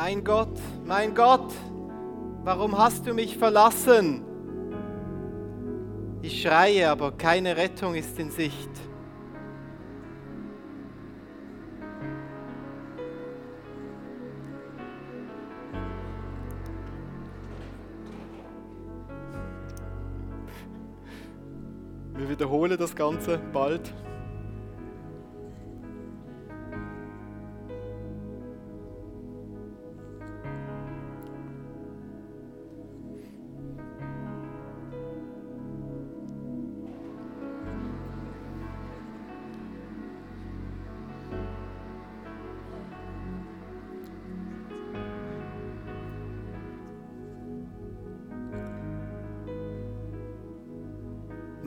Mein Gott, mein Gott, warum hast du mich verlassen? Ich schreie, aber keine Rettung ist in Sicht. Wir wiederholen das Ganze bald.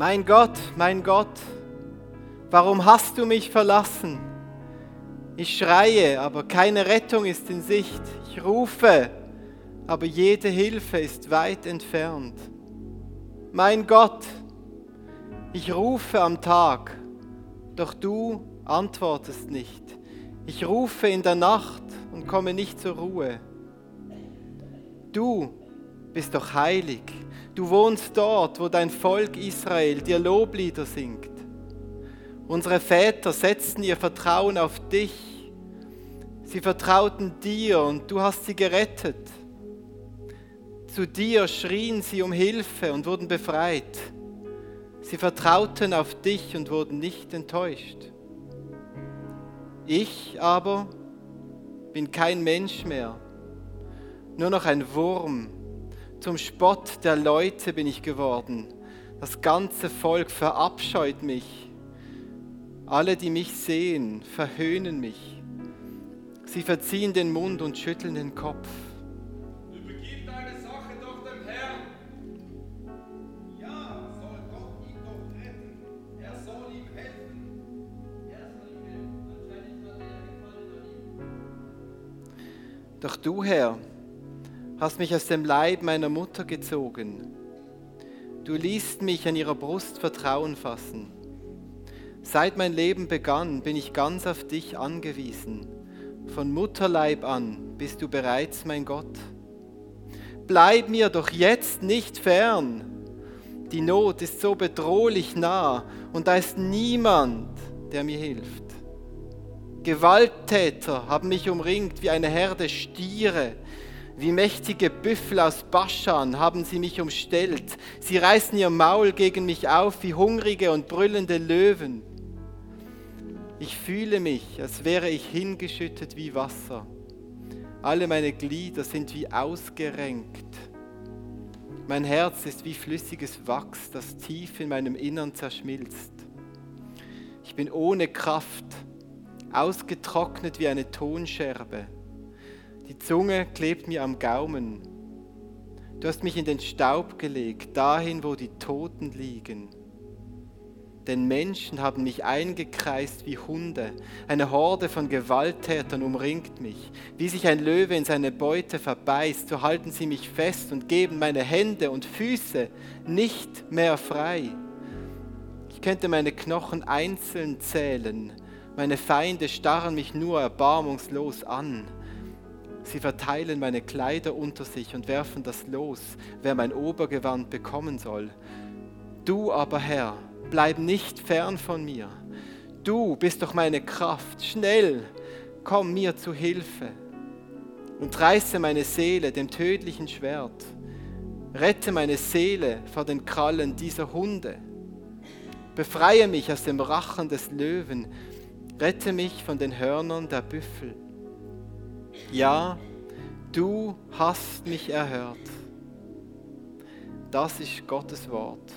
Mein Gott, mein Gott, warum hast du mich verlassen? Ich schreie, aber keine Rettung ist in Sicht. Ich rufe, aber jede Hilfe ist weit entfernt. Mein Gott, ich rufe am Tag, doch du antwortest nicht. Ich rufe in der Nacht und komme nicht zur Ruhe. Du bist doch heilig. Du wohnst dort, wo dein Volk Israel dir Loblieder singt. Unsere Väter setzten ihr Vertrauen auf dich. Sie vertrauten dir und du hast sie gerettet. Zu dir schrien sie um Hilfe und wurden befreit. Sie vertrauten auf dich und wurden nicht enttäuscht. Ich aber bin kein Mensch mehr, nur noch ein Wurm zum Spott der Leute bin ich geworden. Das ganze Volk verabscheut mich. Alle, die mich sehen, verhöhnen mich. Sie verziehen den Mund und schütteln den Kopf. Übergib deine Sache doch dem Herrn. Ja, soll Gott ihn doch retten. Er soll ihm helfen. Er soll ihm helfen. Anscheinend hat er gefallen an ihm. Doch du, Herr, hast mich aus dem Leib meiner Mutter gezogen. Du ließt mich an ihrer Brust Vertrauen fassen. Seit mein Leben begann, bin ich ganz auf dich angewiesen. Von Mutterleib an bist du bereits mein Gott. Bleib mir doch jetzt nicht fern. Die Not ist so bedrohlich nah und da ist niemand, der mir hilft. Gewalttäter haben mich umringt wie eine Herde Stiere. Wie mächtige Büffel aus Baschan haben sie mich umstellt. Sie reißen ihr Maul gegen mich auf wie hungrige und brüllende Löwen. Ich fühle mich, als wäre ich hingeschüttet wie Wasser. Alle meine Glieder sind wie ausgerenkt. Mein Herz ist wie flüssiges Wachs, das tief in meinem Innern zerschmilzt. Ich bin ohne Kraft, ausgetrocknet wie eine Tonscherbe. Die Zunge klebt mir am Gaumen. Du hast mich in den Staub gelegt, dahin, wo die Toten liegen. Denn Menschen haben mich eingekreist wie Hunde. Eine Horde von Gewalttätern umringt mich. Wie sich ein Löwe in seine Beute verbeißt, so halten sie mich fest und geben meine Hände und Füße nicht mehr frei. Ich könnte meine Knochen einzeln zählen. Meine Feinde starren mich nur erbarmungslos an. Sie verteilen meine Kleider unter sich und werfen das los, wer mein Obergewand bekommen soll. Du aber, Herr, bleib nicht fern von mir. Du bist doch meine Kraft. Schnell, komm mir zu Hilfe und reiße meine Seele dem tödlichen Schwert. Rette meine Seele vor den Krallen dieser Hunde. Befreie mich aus dem Rachen des Löwen. Rette mich von den Hörnern der Büffel. Ja, du hast mich erhört. Das ist Gottes Wort.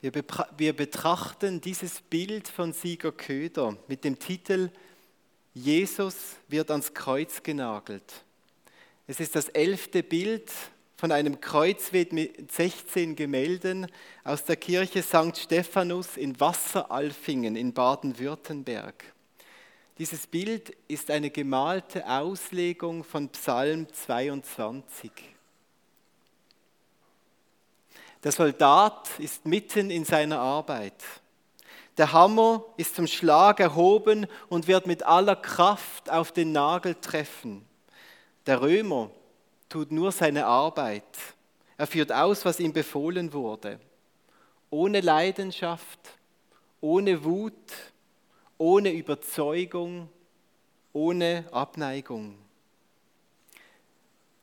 Wir, wir betrachten dieses Bild von Sieger Köder mit dem Titel Jesus wird ans Kreuz genagelt. Es ist das elfte Bild von einem Kreuzweg mit 16 Gemälden aus der Kirche St. Stephanus in Wasseralfingen in Baden-Württemberg. Dieses Bild ist eine gemalte Auslegung von Psalm 22. Der Soldat ist mitten in seiner Arbeit. Der Hammer ist zum Schlag erhoben und wird mit aller Kraft auf den Nagel treffen. Der Römer tut nur seine Arbeit. Er führt aus, was ihm befohlen wurde. Ohne Leidenschaft, ohne Wut, ohne Überzeugung, ohne Abneigung.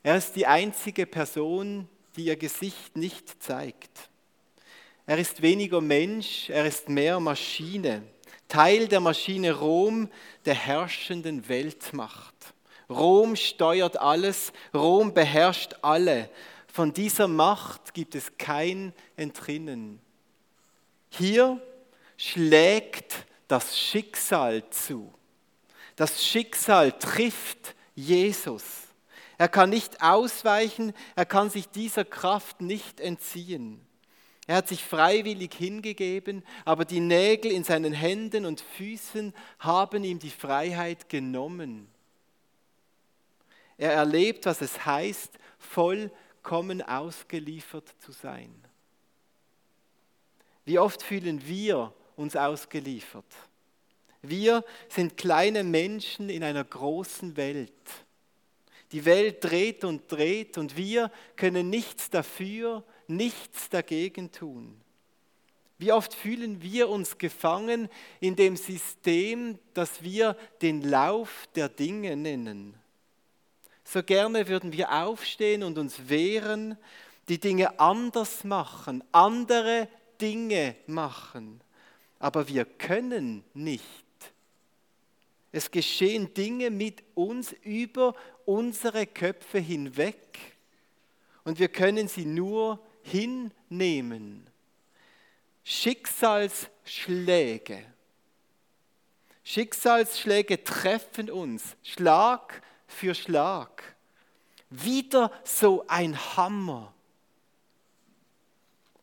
Er ist die einzige Person, die ihr Gesicht nicht zeigt. Er ist weniger Mensch, er ist mehr Maschine, Teil der Maschine Rom, der herrschenden Weltmacht. Rom steuert alles, Rom beherrscht alle. Von dieser Macht gibt es kein Entrinnen. Hier schlägt das Schicksal zu. Das Schicksal trifft Jesus. Er kann nicht ausweichen, er kann sich dieser Kraft nicht entziehen. Er hat sich freiwillig hingegeben, aber die Nägel in seinen Händen und Füßen haben ihm die Freiheit genommen. Er erlebt, was es heißt, vollkommen ausgeliefert zu sein. Wie oft fühlen wir uns ausgeliefert? Wir sind kleine Menschen in einer großen Welt. Die Welt dreht und dreht und wir können nichts dafür, nichts dagegen tun. Wie oft fühlen wir uns gefangen in dem System, das wir den Lauf der Dinge nennen. So gerne würden wir aufstehen und uns wehren, die Dinge anders machen, andere Dinge machen. Aber wir können nicht. Es geschehen Dinge mit uns über unsere Köpfe hinweg und wir können sie nur hinnehmen. Schicksalsschläge. Schicksalsschläge treffen uns Schlag für Schlag. Wieder so ein Hammer.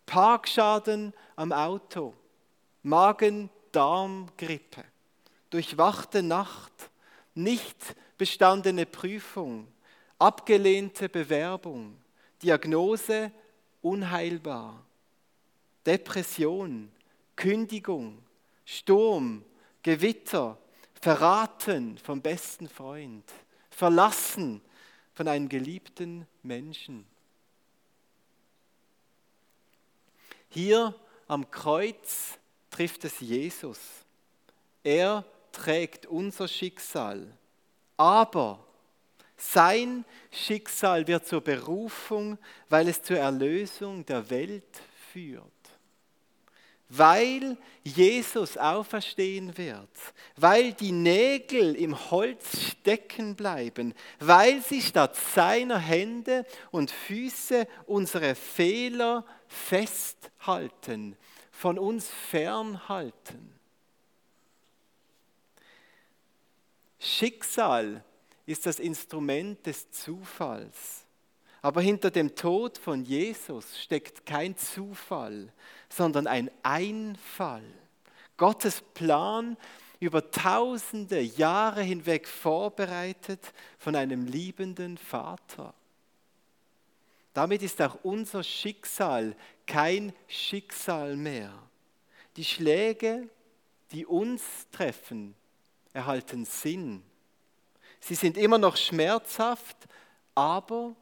Parkschaden am Auto, Magen-Darm-Grippe, durchwachte Nacht, nicht bestandene Prüfung, abgelehnte Bewerbung, Diagnose unheilbar, Depression, Kündigung, Sturm, Gewitter, verraten vom besten Freund, verlassen von einem geliebten Menschen. Hier am Kreuz trifft es Jesus. Er trägt unser Schicksal. Aber sein Schicksal wird zur Berufung, weil es zur Erlösung der Welt führt weil Jesus auferstehen wird, weil die Nägel im Holz stecken bleiben, weil sie statt seiner Hände und Füße unsere Fehler festhalten, von uns fernhalten. Schicksal ist das Instrument des Zufalls. Aber hinter dem Tod von Jesus steckt kein Zufall, sondern ein Einfall. Gottes Plan über tausende Jahre hinweg vorbereitet von einem liebenden Vater. Damit ist auch unser Schicksal kein Schicksal mehr. Die Schläge, die uns treffen, erhalten Sinn. Sie sind immer noch schmerzhaft, aber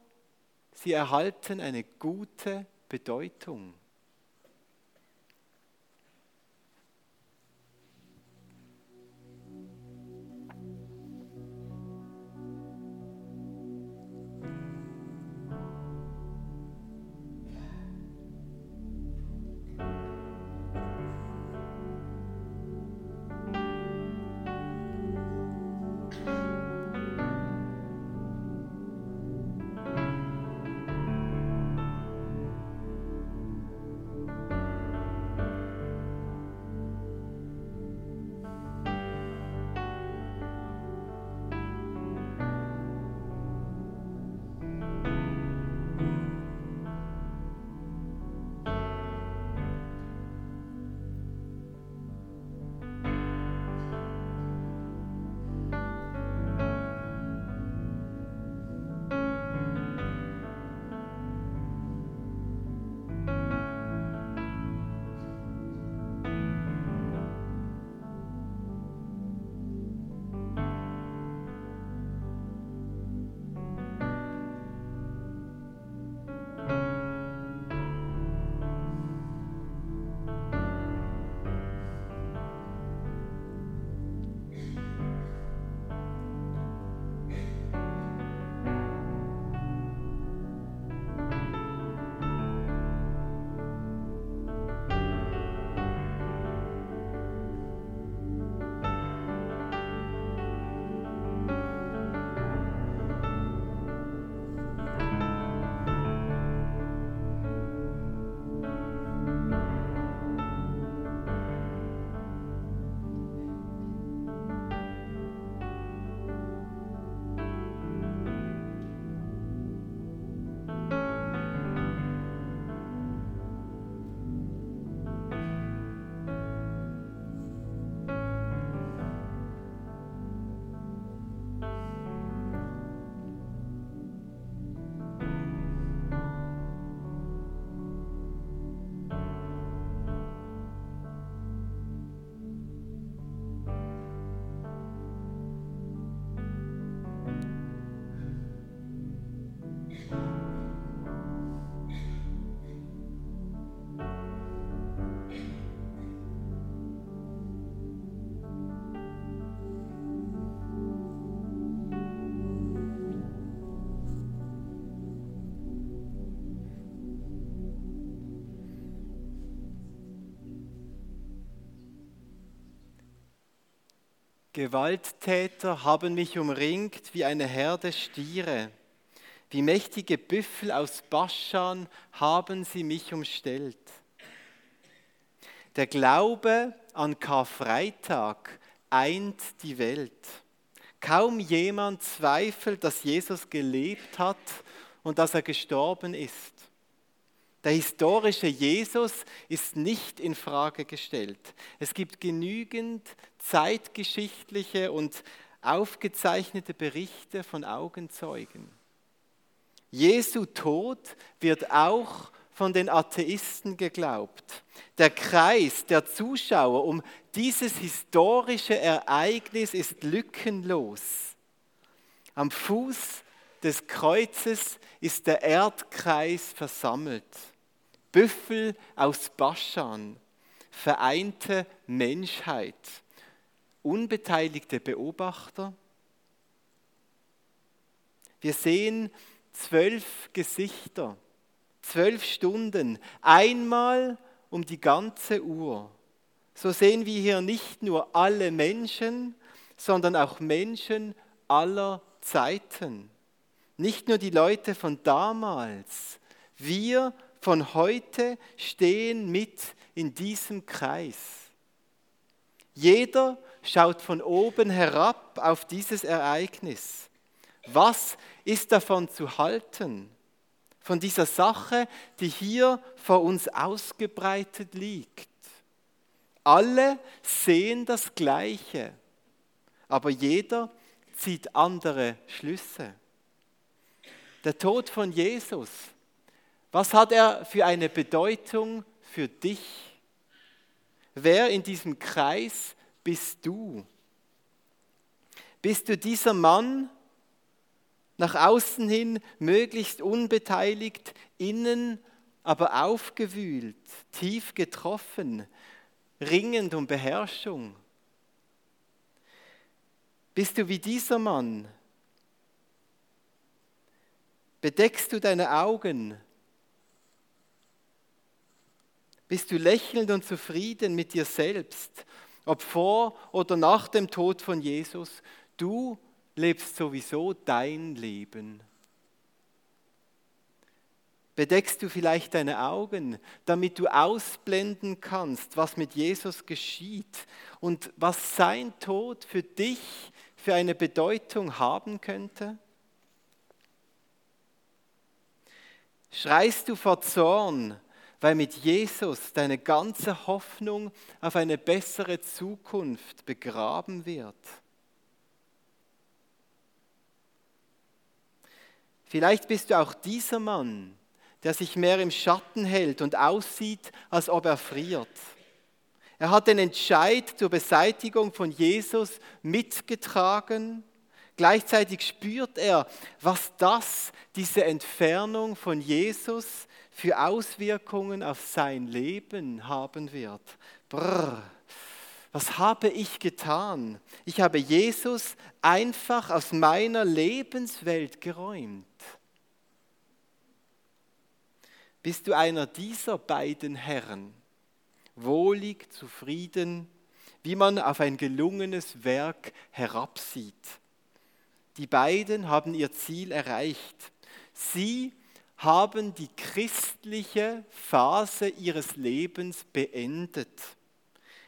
sie erhalten eine gute Bedeutung. Gewalttäter haben mich umringt wie eine Herde Stiere. Wie mächtige Büffel aus Baschan haben sie mich umstellt. Der Glaube an Karfreitag eint die Welt. Kaum jemand zweifelt, dass Jesus gelebt hat und dass er gestorben ist. Der historische Jesus ist nicht in Frage gestellt. Es gibt genügend zeitgeschichtliche und aufgezeichnete Berichte von Augenzeugen. Jesu Tod wird auch von den Atheisten geglaubt. Der Kreis der Zuschauer um dieses historische Ereignis ist lückenlos. Am Fuß des Kreuzes ist der Erdkreis versammelt. Büffel aus Baschan, vereinte Menschheit, unbeteiligte Beobachter. Wir sehen zwölf Gesichter, zwölf Stunden, einmal um die ganze Uhr. So sehen wir hier nicht nur alle Menschen, sondern auch Menschen aller Zeiten. Nicht nur die Leute von damals. Wir von heute stehen mit in diesem Kreis. Jeder schaut von oben herab auf dieses Ereignis. Was ist davon zu halten? Von dieser Sache, die hier vor uns ausgebreitet liegt. Alle sehen das Gleiche, aber jeder zieht andere Schlüsse. Der Tod von Jesus was hat er für eine Bedeutung für dich? Wer in diesem Kreis bist du? Bist du dieser Mann, nach außen hin möglichst unbeteiligt, innen aber aufgewühlt, tief getroffen, ringend um Beherrschung? Bist du wie dieser Mann? Bedeckst du deine Augen bist du lächelnd und zufrieden mit dir selbst, ob vor oder nach dem Tod von Jesus? Du lebst sowieso dein Leben. Bedeckst du vielleicht deine Augen, damit du ausblenden kannst, was mit Jesus geschieht und was sein Tod für dich für eine Bedeutung haben könnte? Schreist du vor Zorn, weil mit Jesus deine ganze Hoffnung auf eine bessere Zukunft begraben wird. Vielleicht bist du auch dieser Mann, der sich mehr im Schatten hält und aussieht, als ob er friert. Er hat den Entscheid zur Beseitigung von Jesus mitgetragen. Gleichzeitig spürt er, was das, diese Entfernung von Jesus für Auswirkungen auf sein Leben haben wird. Brrr, was habe ich getan? Ich habe Jesus einfach aus meiner Lebenswelt geräumt. Bist du einer dieser beiden Herren, wohlig, zufrieden, wie man auf ein gelungenes Werk herabsieht? Die beiden haben ihr Ziel erreicht. Sie haben die christliche Phase ihres Lebens beendet.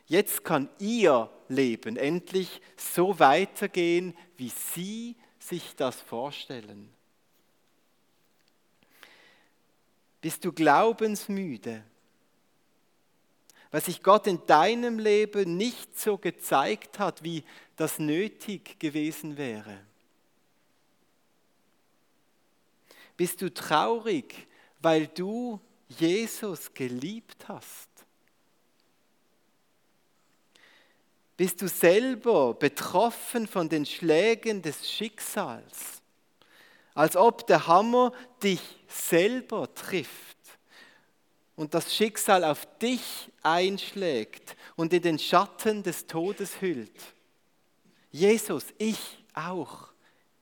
Jetzt kann ihr Leben endlich so weitergehen, wie sie sich das vorstellen. Bist du glaubensmüde? Weil sich Gott in deinem Leben nicht so gezeigt hat, wie das nötig gewesen wäre. Bist du traurig, weil du Jesus geliebt hast? Bist du selber betroffen von den Schlägen des Schicksals, als ob der Hammer dich selber trifft und das Schicksal auf dich einschlägt und in den Schatten des Todes hüllt? Jesus, ich auch.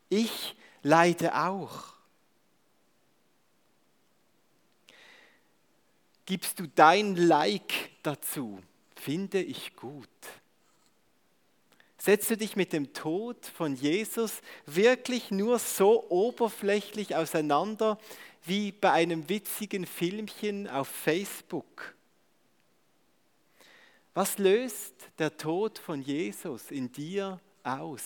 Ich leide auch. Gibst du dein Like dazu, finde ich gut. Setzt du dich mit dem Tod von Jesus wirklich nur so oberflächlich auseinander wie bei einem witzigen Filmchen auf Facebook? Was löst der Tod von Jesus in dir aus?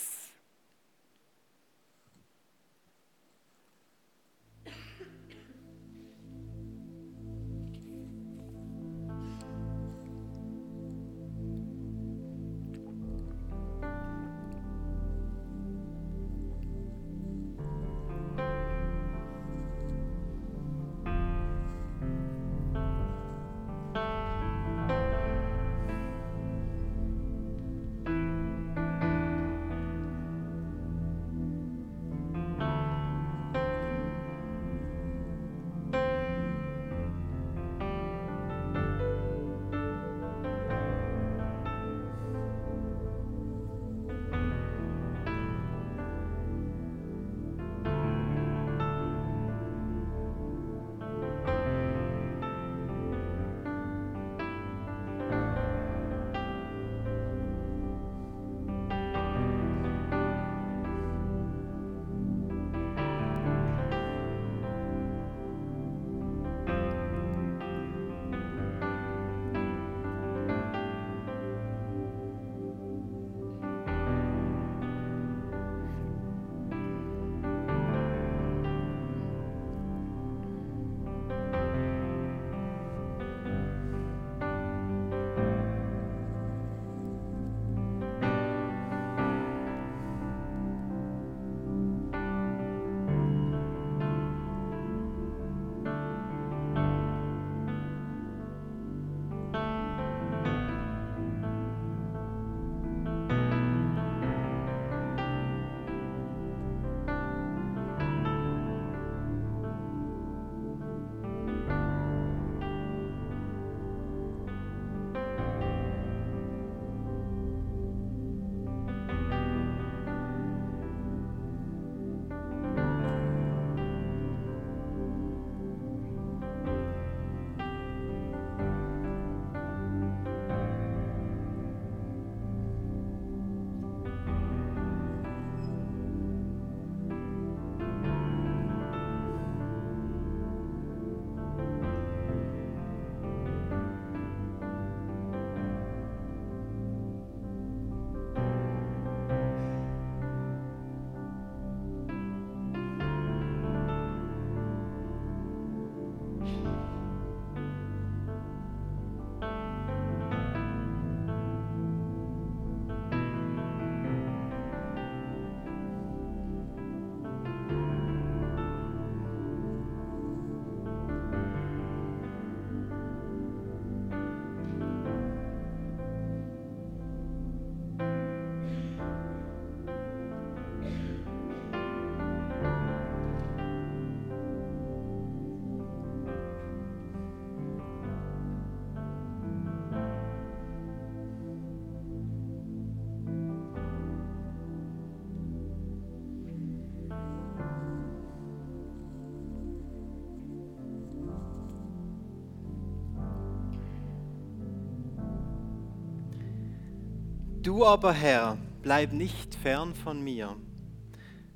Du aber, Herr, bleib nicht fern von mir.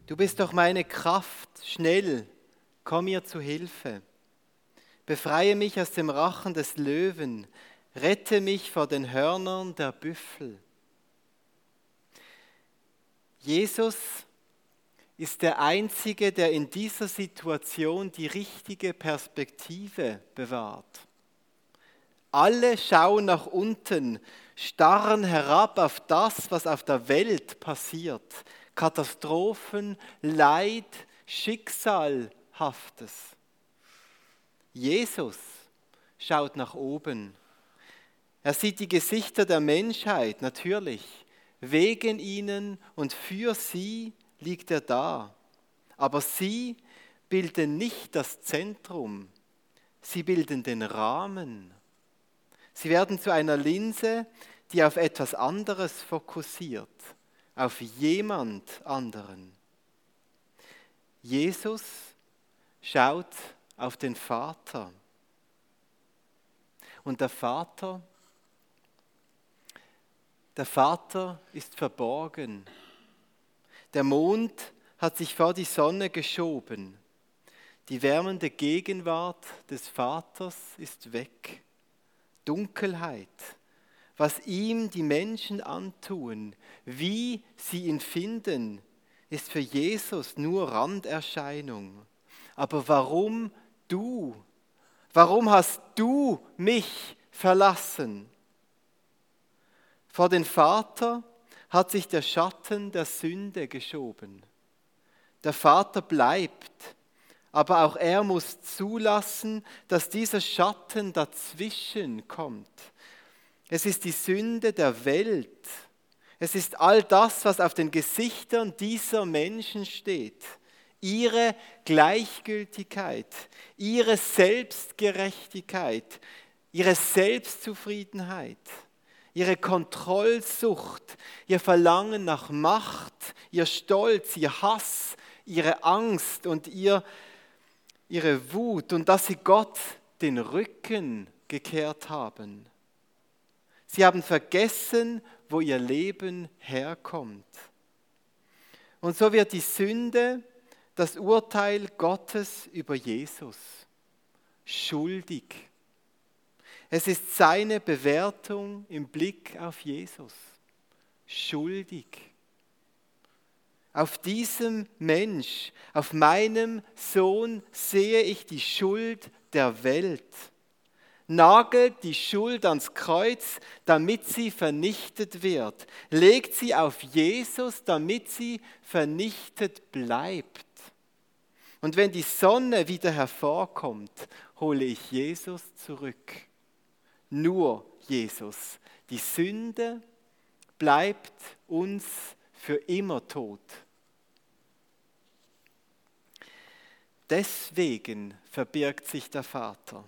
Du bist doch meine Kraft, schnell, komm mir zu Hilfe. Befreie mich aus dem Rachen des Löwen, rette mich vor den Hörnern der Büffel. Jesus ist der Einzige, der in dieser Situation die richtige Perspektive bewahrt. Alle schauen nach unten, starren herab auf das, was auf der Welt passiert. Katastrophen, Leid, Schicksalhaftes. Jesus schaut nach oben. Er sieht die Gesichter der Menschheit, natürlich. Wegen ihnen und für sie liegt er da. Aber sie bilden nicht das Zentrum, sie bilden den Rahmen. Sie werden zu einer Linse, die auf etwas anderes fokussiert, auf jemand anderen. Jesus schaut auf den Vater. Und der Vater, Der Vater ist verborgen. Der Mond hat sich vor die Sonne geschoben. Die wärmende Gegenwart des Vaters ist weg. Dunkelheit, was ihm die Menschen antun, wie sie ihn finden, ist für Jesus nur Randerscheinung. Aber warum du? Warum hast du mich verlassen? Vor den Vater hat sich der Schatten der Sünde geschoben. Der Vater bleibt, aber auch er muss zulassen, dass dieser Schatten dazwischen kommt. Es ist die Sünde der Welt. Es ist all das, was auf den Gesichtern dieser Menschen steht. Ihre Gleichgültigkeit, ihre Selbstgerechtigkeit, ihre Selbstzufriedenheit ihre Kontrollsucht, ihr Verlangen nach Macht, ihr Stolz, ihr Hass, ihre Angst und ihr, ihre Wut und dass sie Gott den Rücken gekehrt haben. Sie haben vergessen, wo ihr Leben herkommt. Und so wird die Sünde das Urteil Gottes über Jesus. Schuldig. Es ist seine Bewertung im Blick auf Jesus. Schuldig. Auf diesem Mensch, auf meinem Sohn sehe ich die Schuld der Welt. Nagelt die Schuld ans Kreuz, damit sie vernichtet wird. Legt sie auf Jesus, damit sie vernichtet bleibt. Und wenn die Sonne wieder hervorkommt, hole ich Jesus zurück nur Jesus. Die Sünde bleibt uns für immer tot. Deswegen verbirgt sich der Vater.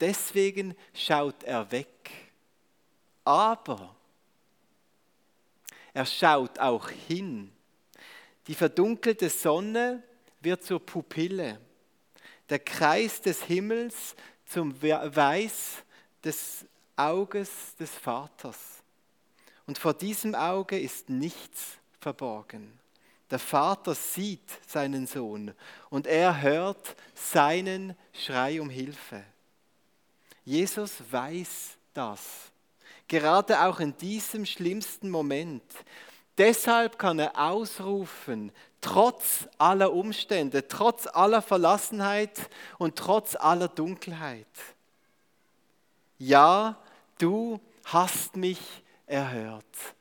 Deswegen schaut er weg. Aber er schaut auch hin. Die verdunkelte Sonne wird zur Pupille. Der Kreis des Himmels zum Weiß des Auges des Vaters. Und vor diesem Auge ist nichts verborgen. Der Vater sieht seinen Sohn und er hört seinen Schrei um Hilfe. Jesus weiß das, gerade auch in diesem schlimmsten Moment. Deshalb kann er ausrufen, trotz aller Umstände, trotz aller Verlassenheit und trotz aller Dunkelheit ja, du hast mich erhört.